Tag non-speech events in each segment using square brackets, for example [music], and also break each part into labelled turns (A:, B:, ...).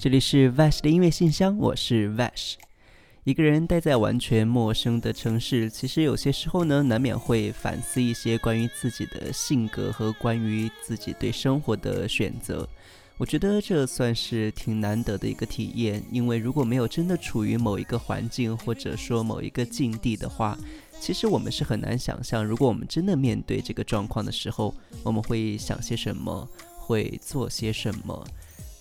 A: 这里是 Vash 的音乐信箱，我是 Vash。一个人待在完全陌生的城市，其实有些时候呢，难免会反思一些关于自己的性格和关于自己对生活的选择。我觉得这算是挺难得的一个体验，因为如果没有真的处于某一个环境或者说某一个境地的话，其实我们是很难想象，如果我们真的面对这个状况的时候，我们会想些什么，会做些什么。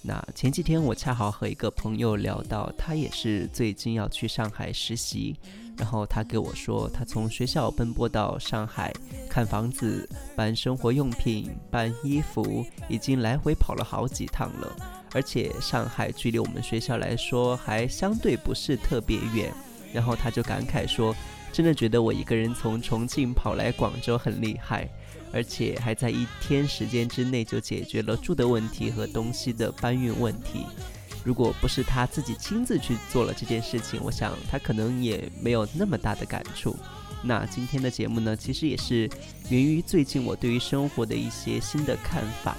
A: 那前几天我恰好和一个朋友聊到，他也是最近要去上海实习，然后他给我说，他从学校奔波到上海看房子、搬生活用品、搬衣服，已经来回跑了好几趟了。而且上海距离我们学校来说还相对不是特别远，然后他就感慨说，真的觉得我一个人从重庆跑来广州很厉害。而且还在一天时间之内就解决了住的问题和东西的搬运问题。如果不是他自己亲自去做了这件事情，我想他可能也没有那么大的感触。那今天的节目呢，其实也是源于最近我对于生活的一些新的看法。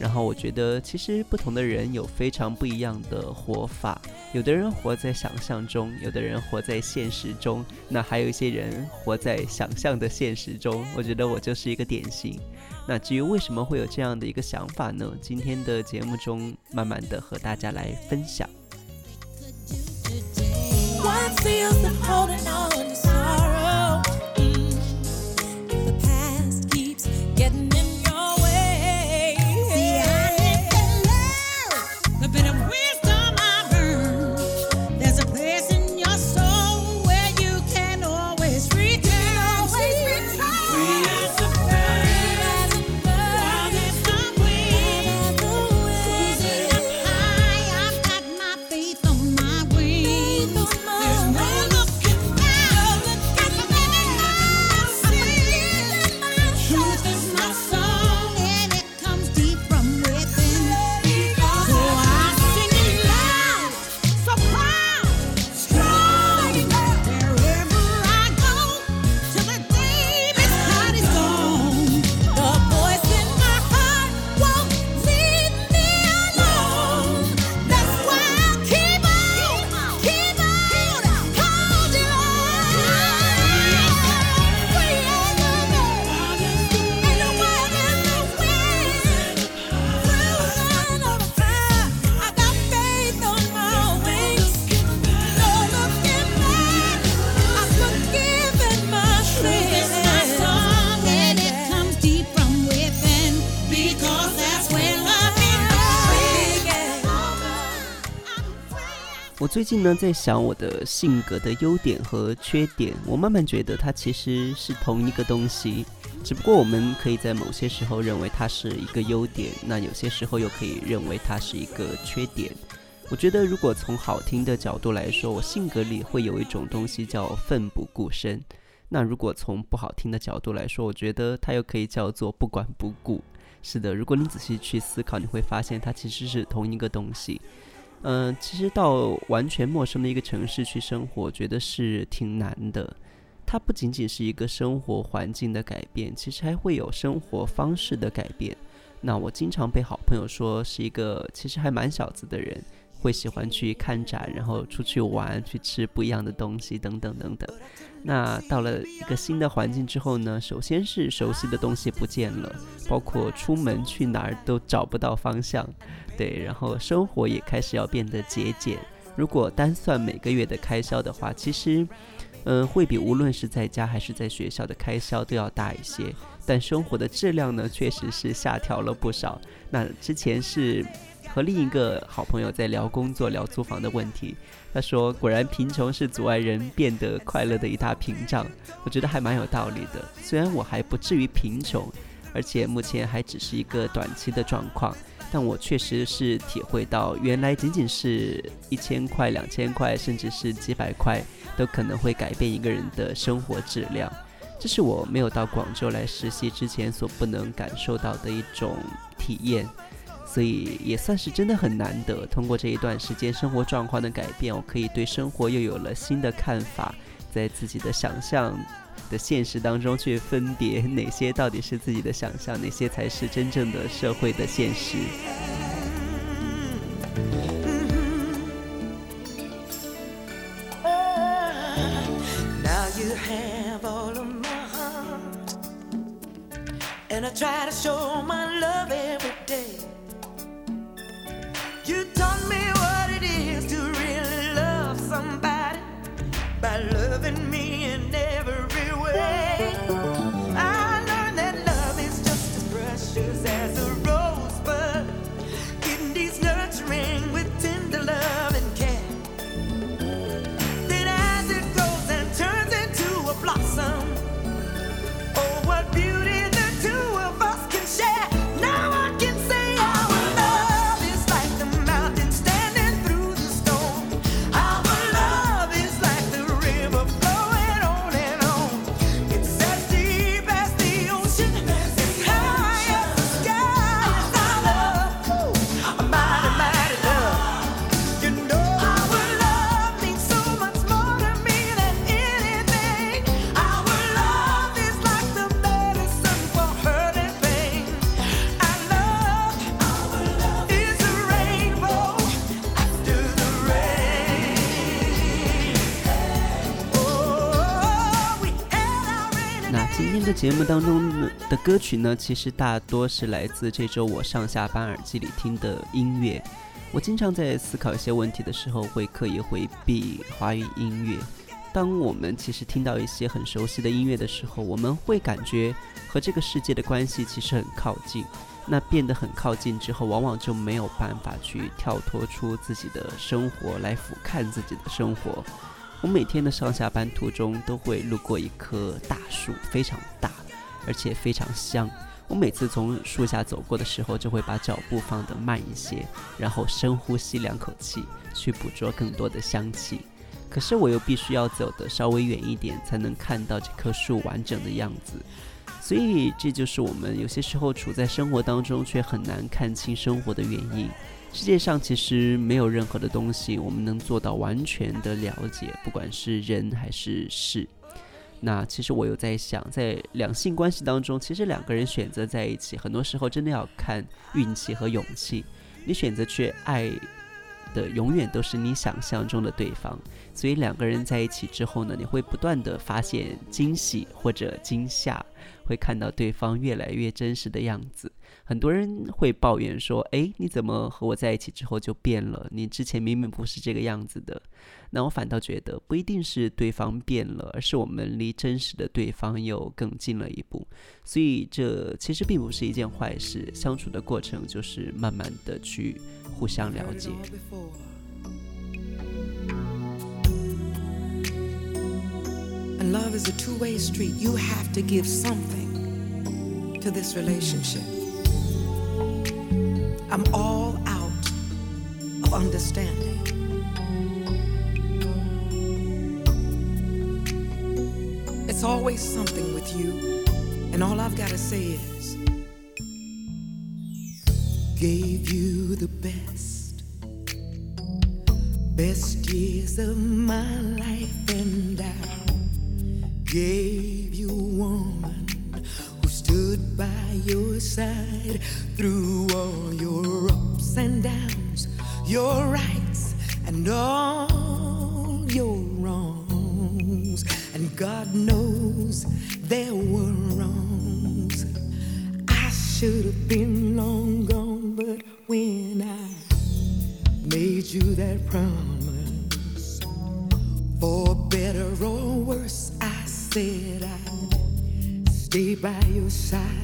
A: 然后我觉得，其实不同的人有非常不一样的活法。有的人活在想象中，有的人活在现实中，那还有一些人活在想象的现实中。我觉得我就是一个典型。那至于为什么会有这样的一个想法呢？今天的节目中，慢慢的和大家来分享。最近呢，在想我的性格的优点和缺点。我慢慢觉得它其实是同一个东西，只不过我们可以在某些时候认为它是一个优点，那有些时候又可以认为它是一个缺点。我觉得，如果从好听的角度来说，我性格里会有一种东西叫奋不顾身；那如果从不好听的角度来说，我觉得它又可以叫做不管不顾。是的，如果你仔细去思考，你会发现它其实是同一个东西。嗯，其实到完全陌生的一个城市去生活，觉得是挺难的。它不仅仅是一个生活环境的改变，其实还会有生活方式的改变。那我经常被好朋友说是一个其实还蛮小资的人，会喜欢去看展，然后出去玩，去吃不一样的东西，等等等等。那到了一个新的环境之后呢，首先是熟悉的东西不见了，包括出门去哪儿都找不到方向。对，然后生活也开始要变得节俭。如果单算每个月的开销的话，其实，嗯，会比无论是在家还是在学校的开销都要大一些。但生活的质量呢，确实是下调了不少。那之前是和另一个好朋友在聊工作、聊租房的问题，他说：“果然贫穷是阻碍人变得快乐的一大屏障。”我觉得还蛮有道理的。虽然我还不至于贫穷，而且目前还只是一个短期的状况。但我确实是体会到，原来仅仅是一千块、两千块，甚至是几百块，都可能会改变一个人的生活质量。这是我没有到广州来实习之前所不能感受到的一种体验，所以也算是真的很难得。通过这一段时间生活状况的改变，我可以对生活又有了新的看法，在自己的想象的现实当中去分别哪些到底是自己的想象，哪些才是真正的社会的现实。And I try to show my love. You 节目当中的歌曲呢，其实大多是来自这周我上下班耳机里听的音乐。我经常在思考一些问题的时候，会刻意回避华语音乐。当我们其实听到一些很熟悉的音乐的时候，我们会感觉和这个世界的关系其实很靠近。那变得很靠近之后，往往就没有办法去跳脱出自己的生活来俯瞰自己的生活。我每天的上下班途中都会路过一棵大树，非常大，而且非常香。我每次从树下走过的时候，就会把脚步放得慢一些，然后深呼吸两口气，去捕捉更多的香气。可是我又必须要走得稍微远一点，才能看到这棵树完整的样子。所以，这就是我们有些时候处在生活当中，却很难看清生活的原因。世界上其实没有任何的东西我们能做到完全的了解，不管是人还是事。那其实我有在想，在两性关系当中，其实两个人选择在一起，很多时候真的要看运气和勇气。你选择去爱的，永远都是你想象中的对方。所以两个人在一起之后呢，你会不断的发现惊喜或者惊吓，会看到对方越来越真实的样子。很多人会抱怨说：“哎，你怎么和我在一起之后就变了？你之前明明不是这个样子的。”那我反倒觉得不一定是对方变了，而是我们离真实的对方又更近了一步。所以这其实并不是一件坏事。相处的过程就是慢慢的去互相了解。
B: I'm all out of understanding. It's always something with you, and all I've got to say is gave you the best, best years of my life, and I gave you a woman who stood by your side through all your ups and downs, You're rights there were wrongs. I should have been long gone, but when I made you that promise, for better or worse, I said I'd stay by your side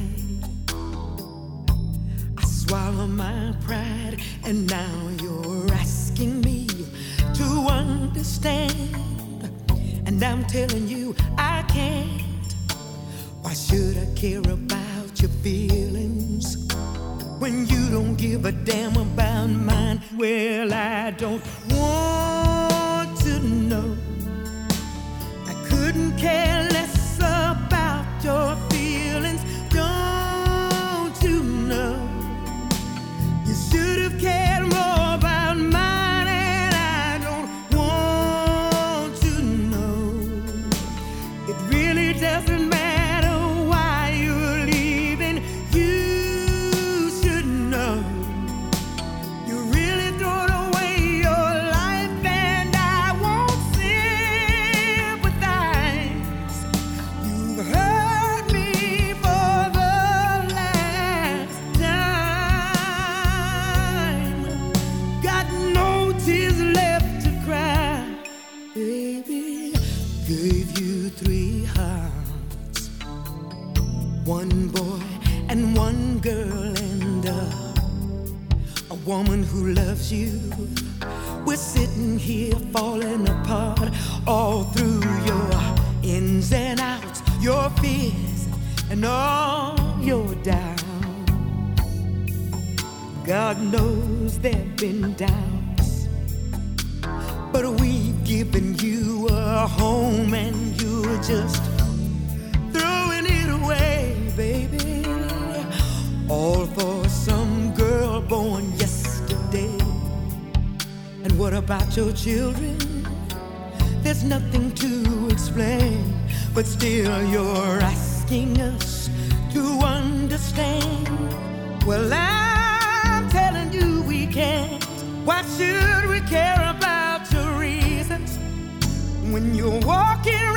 B: falling apart all through your ins and outs, your fears and all your doubts. God knows there've been doubts, but we've given you a home and you're just throwing it away, baby. All for some girl born what about your children? There's nothing to explain, but still you're asking us to understand. Well, I'm telling you we can't. Why should we care about your reasons when you're walking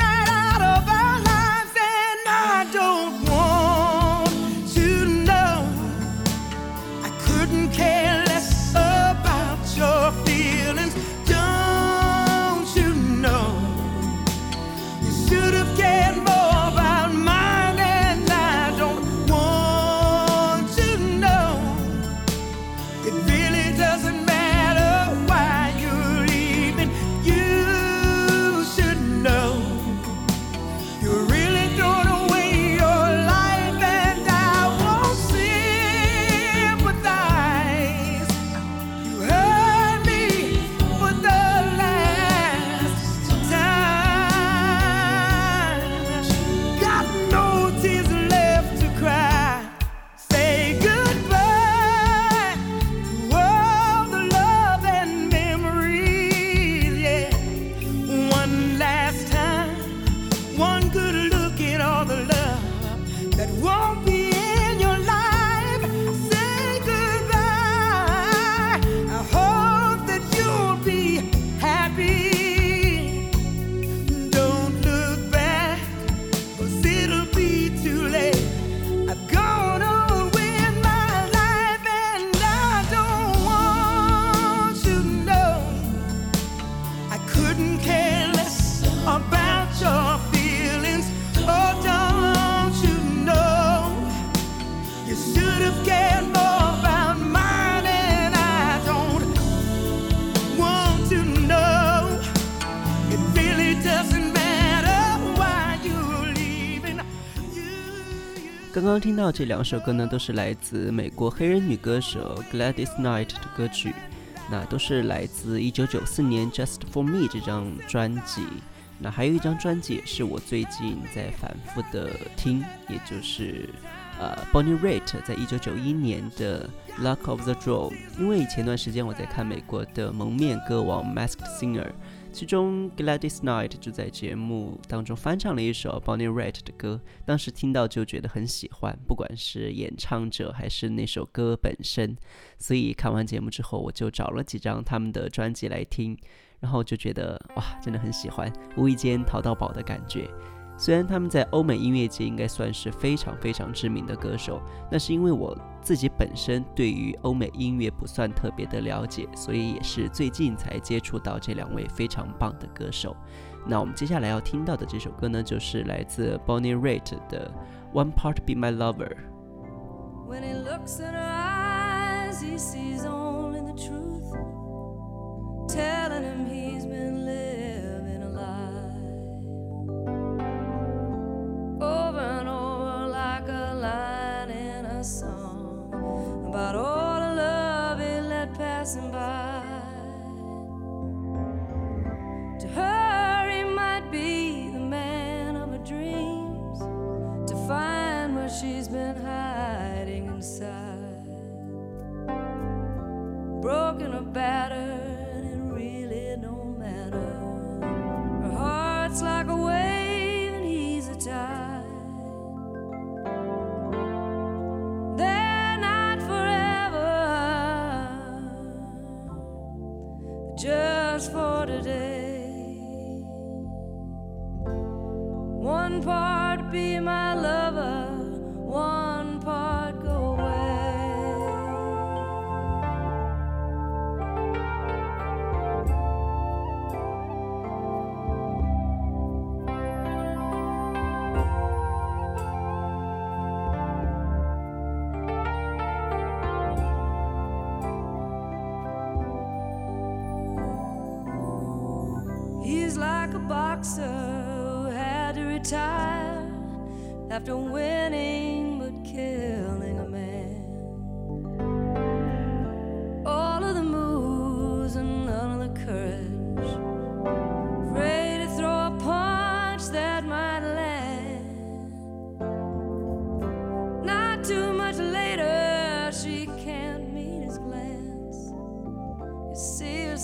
A: 刚刚听到这两首歌呢，都是来自美国黑人女歌手 Gladys Knight 的歌曲，那都是来自1994年《Just for Me》这张专辑。那还有一张专辑也是我最近在反复的听，也就是呃 Bonnie Raitt 在一九九一年的《Luck of the Draw》。因为前段时间我在看美国的蒙面歌王《Masked Singer》，其中 Gladys Knight 就在节目当中翻唱了一首 Bonnie Raitt 的歌，当时听到就觉得很喜欢，不管是演唱者还是那首歌本身。所以看完节目之后，我就找了几张他们的专辑来听，然后就觉得哇，真的很喜欢，无意间淘到宝的感觉。虽然他们在欧美音乐界应该算是非常非常知名的歌手，那是因为我自己本身对于欧美音乐不算特别的了解，所以也是最近才接触到这两位非常棒的歌手。那我们接下来要听到的这首歌呢，就是来自 Bonnie Raitt 的《One Part Be My Lover》。
C: When he looks in her eyes, he sees only the truth, telling him he's been passing by. Just for today.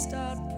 C: Start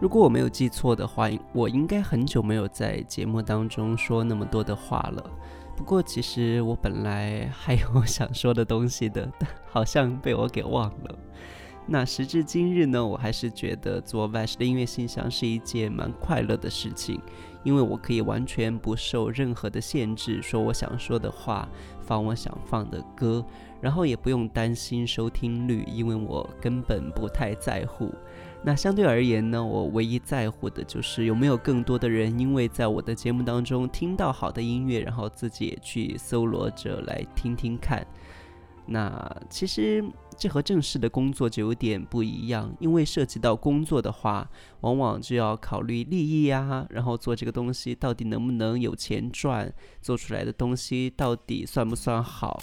A: 如果我没有记错的话，我应该很久没有在节目当中说那么多的话了。不过，其实我本来还有想说的东西的，但 [laughs] 好像被我给忘了。那时至今日呢，我还是觉得做 Vash 的音乐信箱是一件蛮快乐的事情，因为我可以完全不受任何的限制，说我想说的话，放我想放的歌，然后也不用担心收听率，因为我根本不太在乎。那相对而言呢，我唯一在乎的就是有没有更多的人因为在我的节目当中听到好的音乐，然后自己也去搜罗着来听听看。那其实这和正式的工作就有点不一样，因为涉及到工作的话，往往就要考虑利益呀，然后做这个东西到底能不能有钱赚，做出来的东西到底算不算好。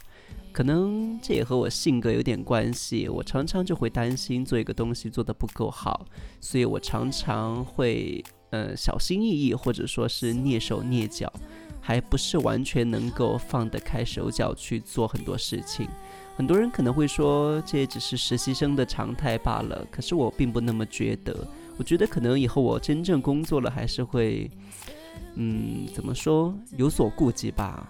A: 可能这也和我性格有点关系，我常常就会担心做一个东西做得不够好，所以我常常会呃小心翼翼，或者说是蹑手蹑脚，还不是完全能够放得开手脚去做很多事情。很多人可能会说这也只是实习生的常态罢了，可是我并不那么觉得。我觉得可能以后我真正工作了，还是会，嗯，怎么说，有所顾忌吧。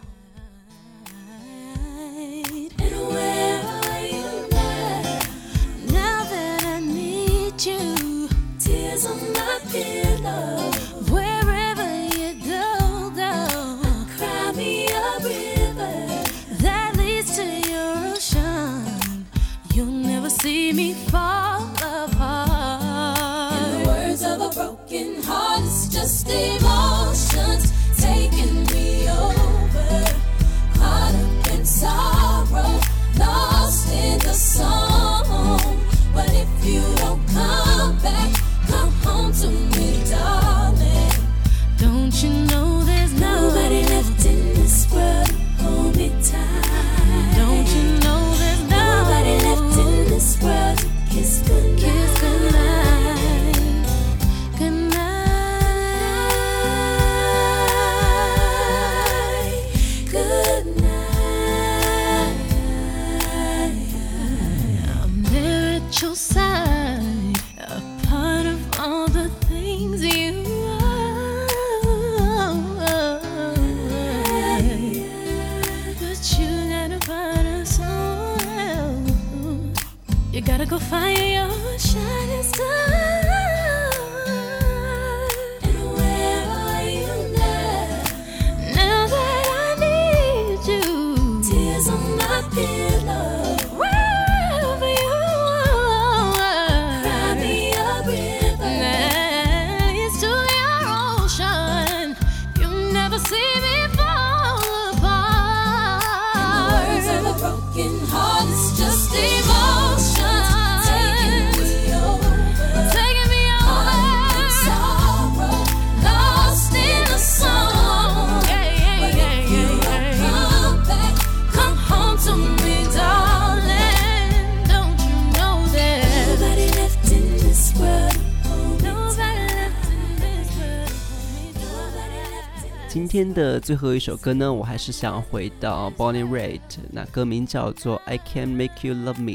A: 天的最后一首歌呢，我还是想回到 Bonnie Raitt，那歌名叫做《I Can Make You Love Me》。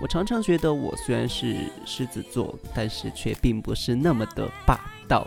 A: 我常常觉得我虽然是狮子座，但是却并不是那么的霸道。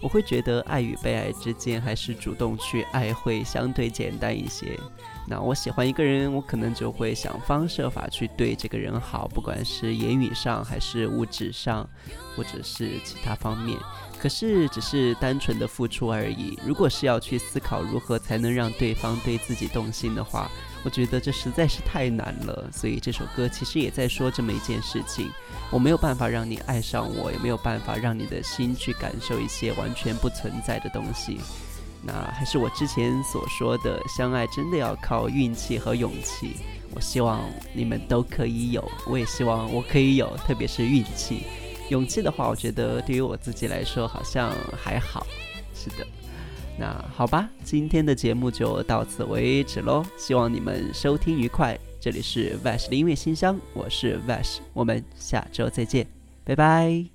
A: 我会觉得爱与被爱之间，还是主动去爱会相对简单一些。那我喜欢一个人，我可能就会想方设法去对这个人好，不管是言语上，还是物质上，或者是其他方面。可是只是单纯的付出而已。如果是要去思考如何才能让对方对自己动心的话，我觉得这实在是太难了。所以这首歌其实也在说这么一件事情：我没有办法让你爱上我，也没有办法让你的心去感受一些完全不存在的东西。那还是我之前所说的，相爱真的要靠运气和勇气。我希望你们都可以有，我也希望我可以有，特别是运气。勇气的话，我觉得对于我自己来说好像还好。是的，那好吧，今天的节目就到此为止喽。希望你们收听愉快。这里是 Vash 的音乐信箱，我是 Vash，我们下周再见，拜拜。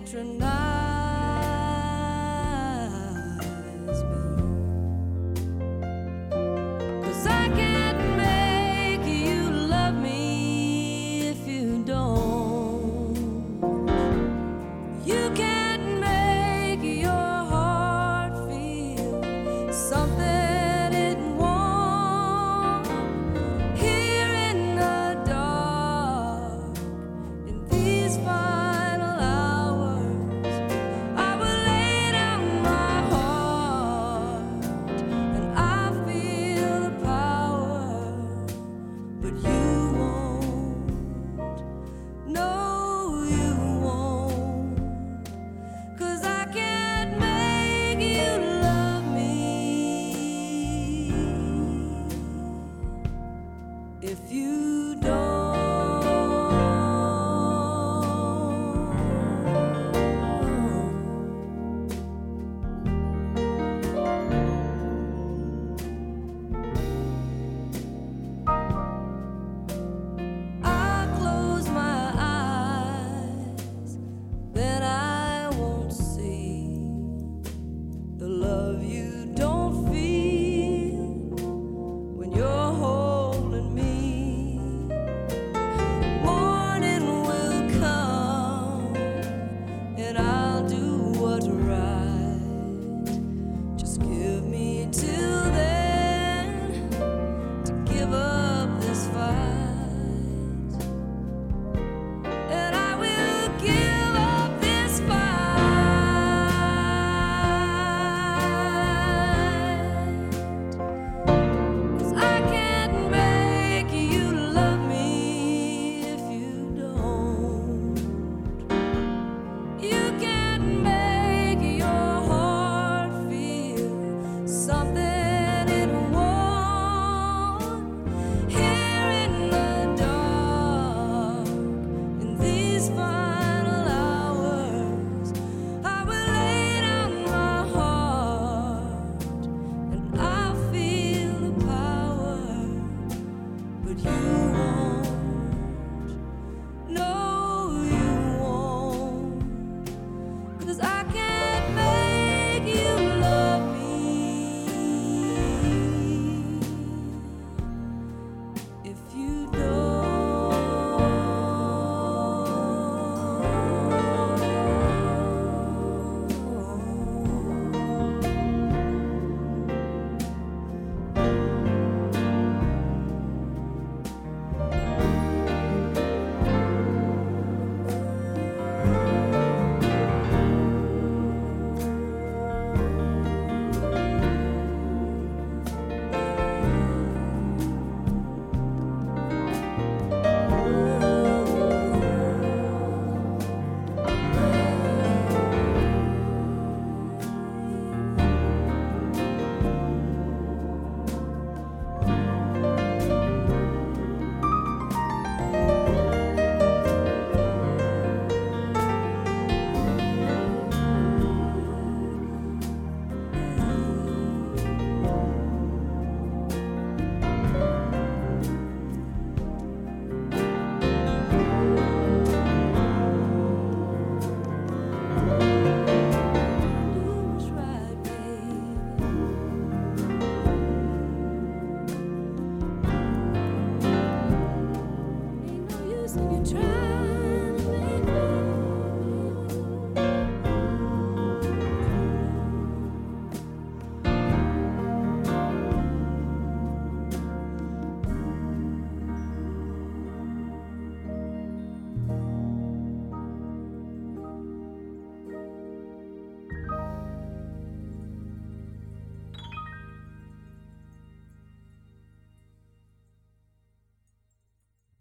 C: patron if you don't.